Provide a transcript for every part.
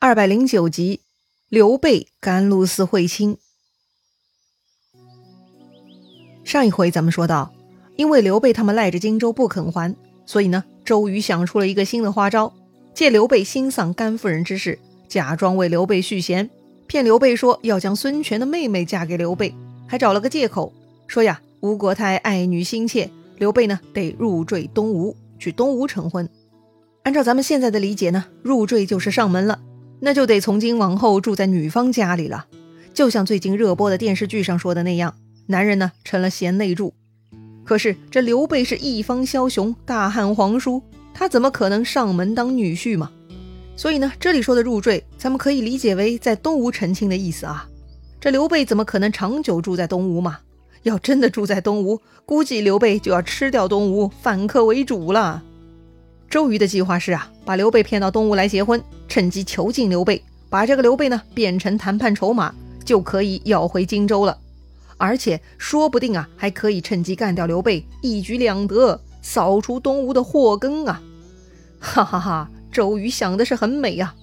二百零九集，刘备甘露寺会亲。上一回咱们说到，因为刘备他们赖着荆州不肯还，所以呢，周瑜想出了一个新的花招，借刘备心丧甘夫人之事，假装为刘备续弦，骗刘备说要将孙权的妹妹嫁给刘备，还找了个借口说呀，吴国太爱女心切，刘备呢得入赘东吴，去东吴成婚。按照咱们现在的理解呢，入赘就是上门了。那就得从今往后住在女方家里了，就像最近热播的电视剧上说的那样，男人呢成了贤内助。可是这刘备是一方枭雄，大汉皇叔，他怎么可能上门当女婿嘛？所以呢，这里说的入赘，咱们可以理解为在东吴成亲的意思啊。这刘备怎么可能长久住在东吴嘛？要真的住在东吴，估计刘备就要吃掉东吴，反客为主了。周瑜的计划是啊，把刘备骗到东吴来结婚，趁机囚禁刘备，把这个刘备呢变成谈判筹码，就可以要回荆州了。而且说不定啊，还可以趁机干掉刘备，一举两得，扫除东吴的祸根啊！哈 哈哈，周瑜想的是很美啊。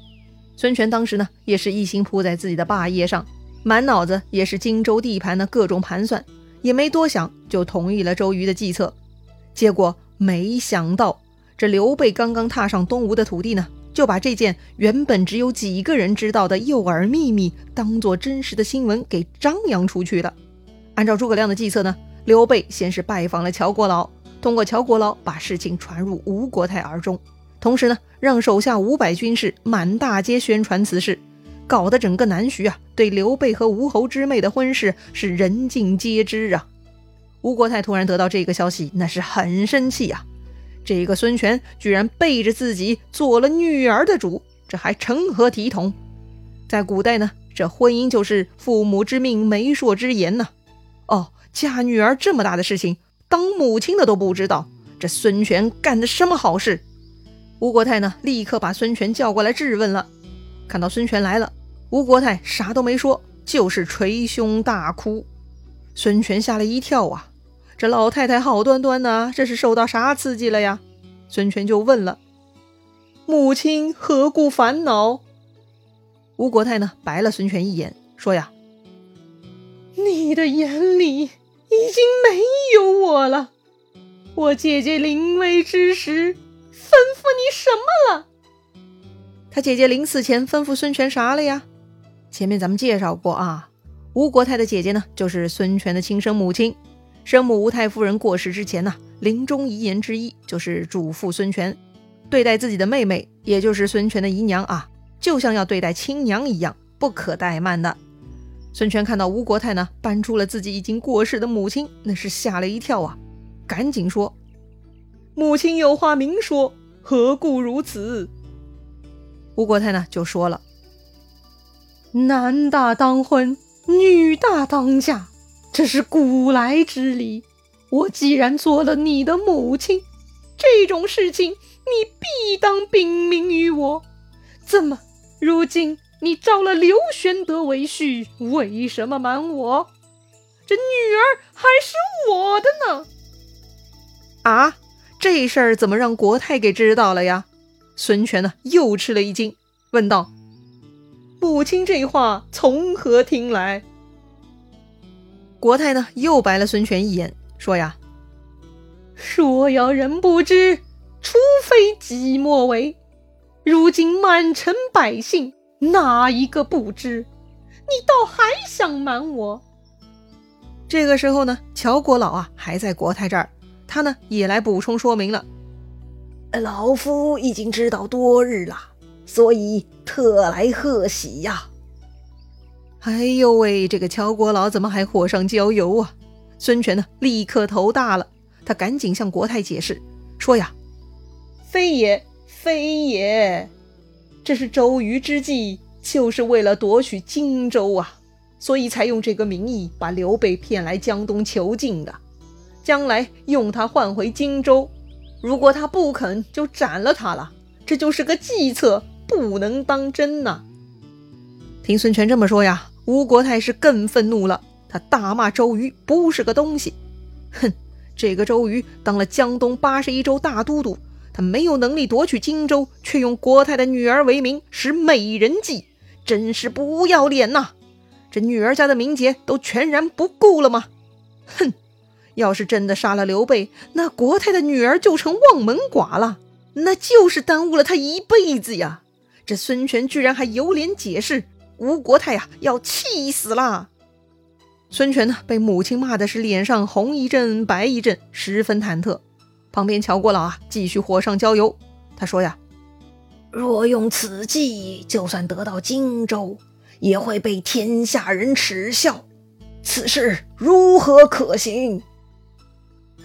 孙权当时呢，也是一心扑在自己的霸业上，满脑子也是荆州地盘的各种盘算，也没多想就同意了周瑜的计策。结果没想到。这刘备刚刚踏上东吴的土地呢，就把这件原本只有几个人知道的诱饵秘密，当做真实的新闻给张扬出去了。按照诸葛亮的计策呢，刘备先是拜访了乔国老，通过乔国老把事情传入吴国太耳中，同时呢，让手下五百军士满大街宣传此事，搞得整个南徐啊，对刘备和吴侯之妹的婚事是人尽皆知啊。吴国太突然得到这个消息，那是很生气呀。这个孙权居然背着自己做了女儿的主，这还成何体统？在古代呢，这婚姻就是父母之命、媒妁之言呢。哦，嫁女儿这么大的事情，当母亲的都不知道，这孙权干的什么好事？吴国太呢，立刻把孙权叫过来质问了。看到孙权来了，吴国太啥都没说，就是捶胸大哭。孙权吓了一跳啊！这老太太好端端的，这是受到啥刺激了呀？孙权就问了：“母亲何故烦恼？”吴国太呢，白了孙权一眼，说：“呀，你的眼里已经没有我了。我姐姐临危之时吩咐你什么了？他姐姐临死前吩咐孙权啥了呀？前面咱们介绍过啊，吴国太的姐姐呢，就是孙权的亲生母亲。”生母吴太夫人过世之前呢，临终遗言之一就是嘱咐孙权，对待自己的妹妹，也就是孙权的姨娘啊，就像要对待亲娘一样，不可怠慢的。孙权看到吴国太呢，搬出了自己已经过世的母亲，那是吓了一跳啊，赶紧说：“母亲有话明说，何故如此？”吴国太呢就说了：“男大当婚，女大当嫁。”这是古来之礼，我既然做了你的母亲，这种事情你必当禀明于我。怎么，如今你招了刘玄德为婿，为什么瞒我？这女儿还是我的呢？啊，这事儿怎么让国太给知道了呀？孙权呢，又吃了一惊，问道：“母亲这话从何听来？”国太呢，又白了孙权一眼，说：“呀，说要人不知，除非己莫为。如今满城百姓哪一个不知？你倒还想瞒我？”这个时候呢，乔国老啊还在国太这儿，他呢也来补充说明了：“老夫已经知道多日了，所以特来贺喜呀。”哎呦喂，这个乔国老怎么还火上浇油啊？孙权呢，立刻头大了，他赶紧向国太解释说：“呀，非也，非也，这是周瑜之计，就是为了夺取荆州啊，所以才用这个名义把刘备骗来江东囚禁的，将来用他换回荆州。如果他不肯，就斩了他了。这就是个计策，不能当真呐。”听孙权这么说呀。吴国太是更愤怒了，他大骂周瑜不是个东西。哼，这个周瑜当了江东八十一州大都督，他没有能力夺取荆州，却用国太的女儿为名，使美人计，真是不要脸呐！这女儿家的名节都全然不顾了吗？哼！要是真的杀了刘备，那国太的女儿就成望门寡了，那就是耽误了他一辈子呀！这孙权居然还有脸解释，吴国太呀，要气死了！孙权呢，被母亲骂的是脸上红一阵白一阵，十分忐忑。旁边乔国老啊，继续火上浇油。他说呀：“若用此计，就算得到荆州，也会被天下人耻笑。此事如何可行？”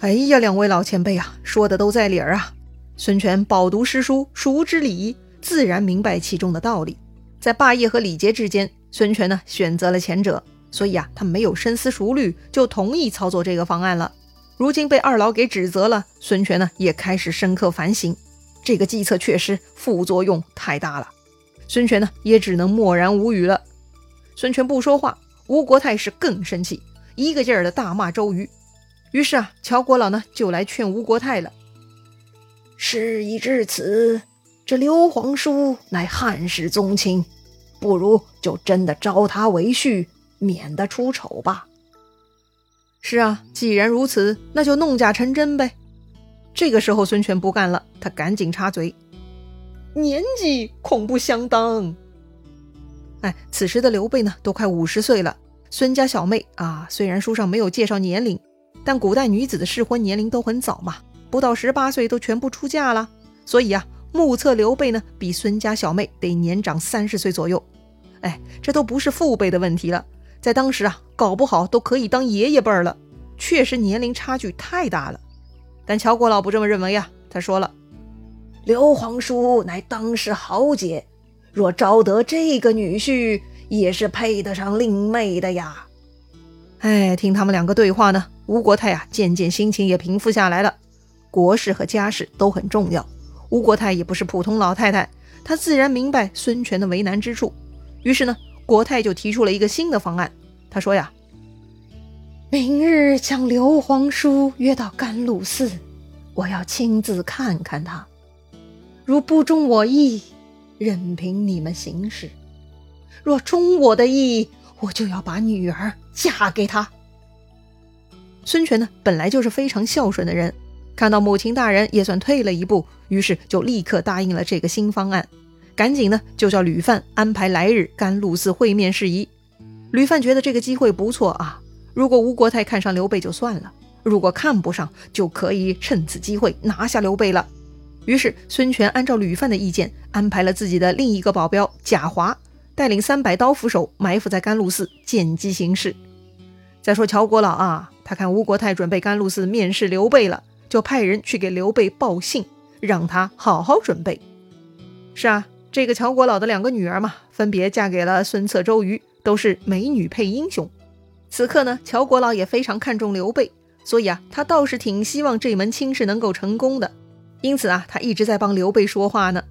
哎呀，两位老前辈啊，说的都在理儿啊！孙权饱读诗书，熟知礼仪，自然明白其中的道理。在霸业和礼节之间，孙权呢选择了前者，所以啊，他没有深思熟虑就同意操作这个方案了。如今被二老给指责了，孙权呢也开始深刻反省，这个计策确实副作用太大了。孙权呢也只能默然无语了。孙权不说话，吴国太是更生气，一个劲儿的大骂周瑜。于是啊，乔国老呢就来劝吴国太了。事已至此，这刘皇叔乃汉室宗亲，不如就真的招他为婿，免得出丑吧。是啊，既然如此，那就弄假成真呗。这个时候，孙权不干了，他赶紧插嘴：“年纪恐不相当。”哎，此时的刘备呢，都快五十岁了。孙家小妹啊，虽然书上没有介绍年龄。但古代女子的适婚年龄都很早嘛，不到十八岁都全部出嫁了。所以啊，目测刘备呢比孙家小妹得年长三十岁左右。哎，这都不是父辈的问题了，在当时啊，搞不好都可以当爷爷辈儿了。确实年龄差距太大了。但乔国老不这么认为呀，他说了：“刘皇叔乃当世豪杰，若招得这个女婿，也是配得上令妹的呀。”哎，听他们两个对话呢。吴国泰啊，渐渐心情也平复下来了。国事和家事都很重要，吴国太也不是普通老太太，她自然明白孙权的为难之处。于是呢，国太就提出了一个新的方案。他说呀：“明日将刘皇叔约到甘露寺，我要亲自看看他。如不中我意，任凭你们行事；若中我的意，我就要把女儿嫁给他。”孙权呢，本来就是非常孝顺的人，看到母亲大人也算退了一步，于是就立刻答应了这个新方案，赶紧呢就叫吕范安排来日甘露寺会面事宜。吕范觉得这个机会不错啊，如果吴国太看上刘备就算了，如果看不上，就可以趁此机会拿下刘备了。于是孙权按照吕范的意见，安排了自己的另一个保镖贾华，带领三百刀斧手埋伏在甘露寺，见机行事。再说乔国老啊，他看吴国太准备甘露寺面试刘备了，就派人去给刘备报信，让他好好准备。是啊，这个乔国老的两个女儿嘛，分别嫁给了孙策、周瑜，都是美女配英雄。此刻呢，乔国老也非常看重刘备，所以啊，他倒是挺希望这门亲事能够成功的。因此啊，他一直在帮刘备说话呢。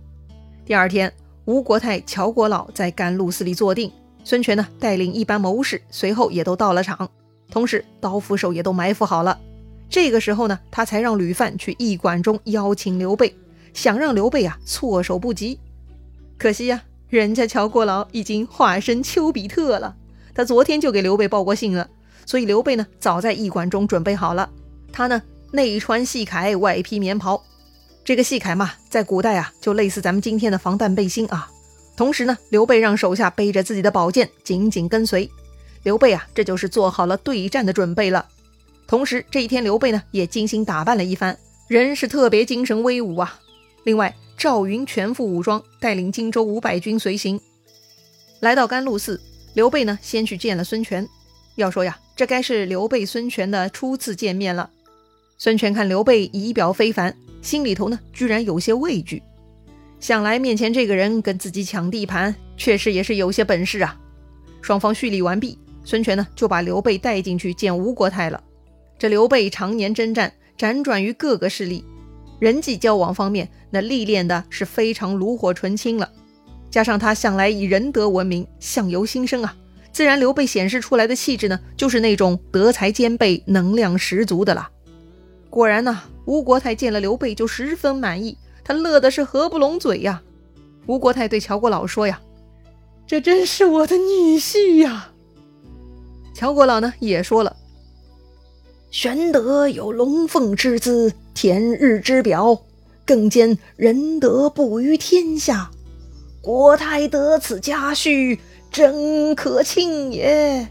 第二天，吴国太、乔国老在甘露寺里坐定，孙权呢带领一班谋士，随后也都到了场。同时，刀斧手也都埋伏好了。这个时候呢，他才让吕范去驿馆中邀请刘备，想让刘备啊措手不及。可惜呀，人家乔国老已经化身丘比特了，他昨天就给刘备报过信了。所以刘备呢，早在驿馆中准备好了。他呢，内穿细铠，外披棉袍。这个细铠嘛，在古代啊，就类似咱们今天的防弹背心啊。同时呢，刘备让手下背着自己的宝剑，紧紧跟随。刘备啊，这就是做好了对战的准备了。同时，这一天刘备呢也精心打扮了一番，人是特别精神威武啊。另外，赵云全副武装，带领荆州五百军随行，来到甘露寺。刘备呢先去见了孙权。要说呀，这该是刘备孙权的初次见面了。孙权看刘备仪表非凡，心里头呢居然有些畏惧。想来面前这个人跟自己抢地盘，确实也是有些本事啊。双方叙礼完毕。孙权呢，就把刘备带进去见吴国太了。这刘备常年征战，辗转于各个势力，人际交往方面，那历练的是非常炉火纯青了。加上他向来以仁德闻名，相由心生啊，自然刘备显示出来的气质呢，就是那种德才兼备、能量十足的啦。果然呢，吴国太见了刘备就十分满意，他乐的是合不拢嘴呀。吴国太对乔国老说呀：“这真是我的女婿呀！”乔国老呢也说了：“玄德有龙凤之姿，天日之表，更兼仁德布于天下。国太得此佳婿，真可庆也。”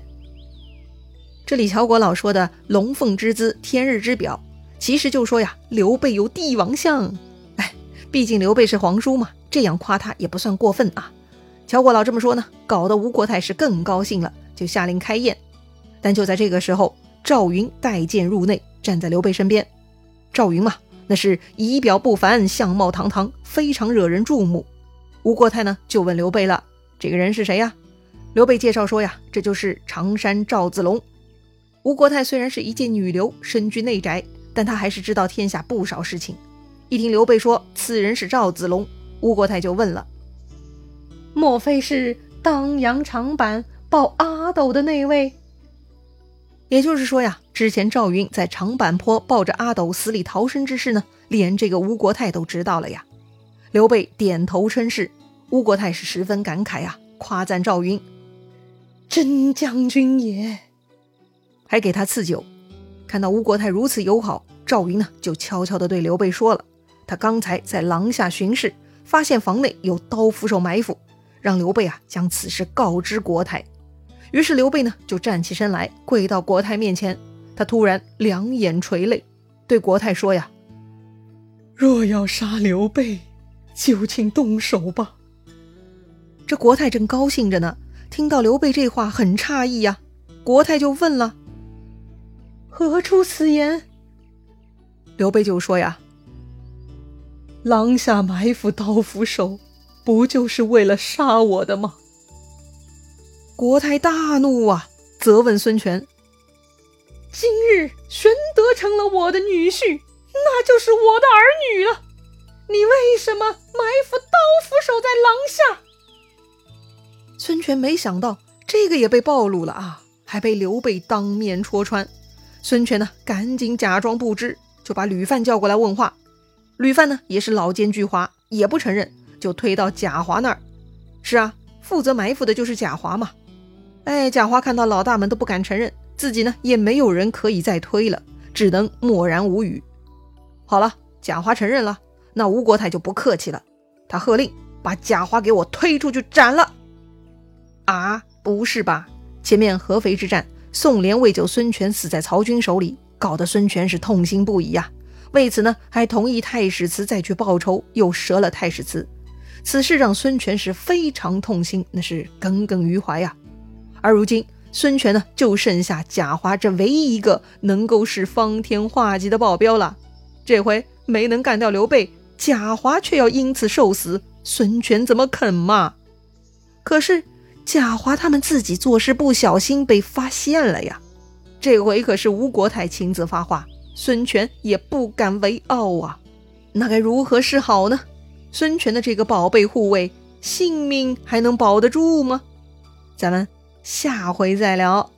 这里乔国老说的“龙凤之姿，天日之表”，其实就说呀，刘备有帝王相。哎，毕竟刘备是皇叔嘛，这样夸他也不算过分啊。乔国老这么说呢，搞得吴国太是更高兴了，就下令开宴。但就在这个时候，赵云带剑入内，站在刘备身边。赵云嘛，那是仪表不凡，相貌堂堂，非常惹人注目。吴国太呢，就问刘备了：“这个人是谁呀？”刘备介绍说呀：“这就是常山赵子龙。”吴国太虽然是一介女流，身居内宅，但他还是知道天下不少事情。一听刘备说此人是赵子龙，吴国太就问了：“莫非是当阳长坂抱阿斗的那位？”也就是说呀，之前赵云在长坂坡抱着阿斗死里逃生之事呢，连这个吴国太都知道了呀。刘备点头称是，吴国太是十分感慨呀，夸赞赵云：“真将军也。”还给他赐酒，看到吴国太如此友好，赵云呢就悄悄地对刘备说了：“他刚才在廊下巡视，发现房内有刀斧手埋伏，让刘备啊将此事告知国太。”于是刘备呢就站起身来，跪到国太面前。他突然两眼垂泪，对国太说：“呀，若要杀刘备，就请动手吧。”这国太正高兴着呢，听到刘备这话很诧异呀，国太就问了。何出此言？刘备就说呀：“廊下埋伏刀斧手，不就是为了杀我的吗？”国太大怒啊，责问孙权：“今日玄德成了我的女婿，那就是我的儿女了，你为什么埋伏刀斧手在廊下？”孙权没想到这个也被暴露了啊，还被刘备当面戳穿。孙权呢，赶紧假装不知，就把吕范叫过来问话。吕范呢，也是老奸巨猾，也不承认，就推到贾华那儿。是啊，负责埋伏的就是贾华嘛。哎，贾华看到老大们都不敢承认，自己呢也没有人可以再推了，只能默然无语。好了，贾华承认了，那吴国太就不客气了，他喝令把贾华给我推出去斩了。啊，不是吧？前面合肥之战。宋濂为救孙权死在曹军手里，搞得孙权是痛心不已呀。为此呢，还同意太史慈再去报仇，又折了太史慈。此事让孙权是非常痛心，那是耿耿于怀呀。而如今，孙权呢，就剩下贾华这唯一一个能够使方天画戟的保镖了。这回没能干掉刘备，贾华却要因此受死，孙权怎么肯嘛？可是。贾华他们自己做事不小心被发现了呀，这回可是吴国太亲自发话，孙权也不敢为傲啊，那该如何是好呢？孙权的这个宝贝护卫性命还能保得住吗？咱们下回再聊。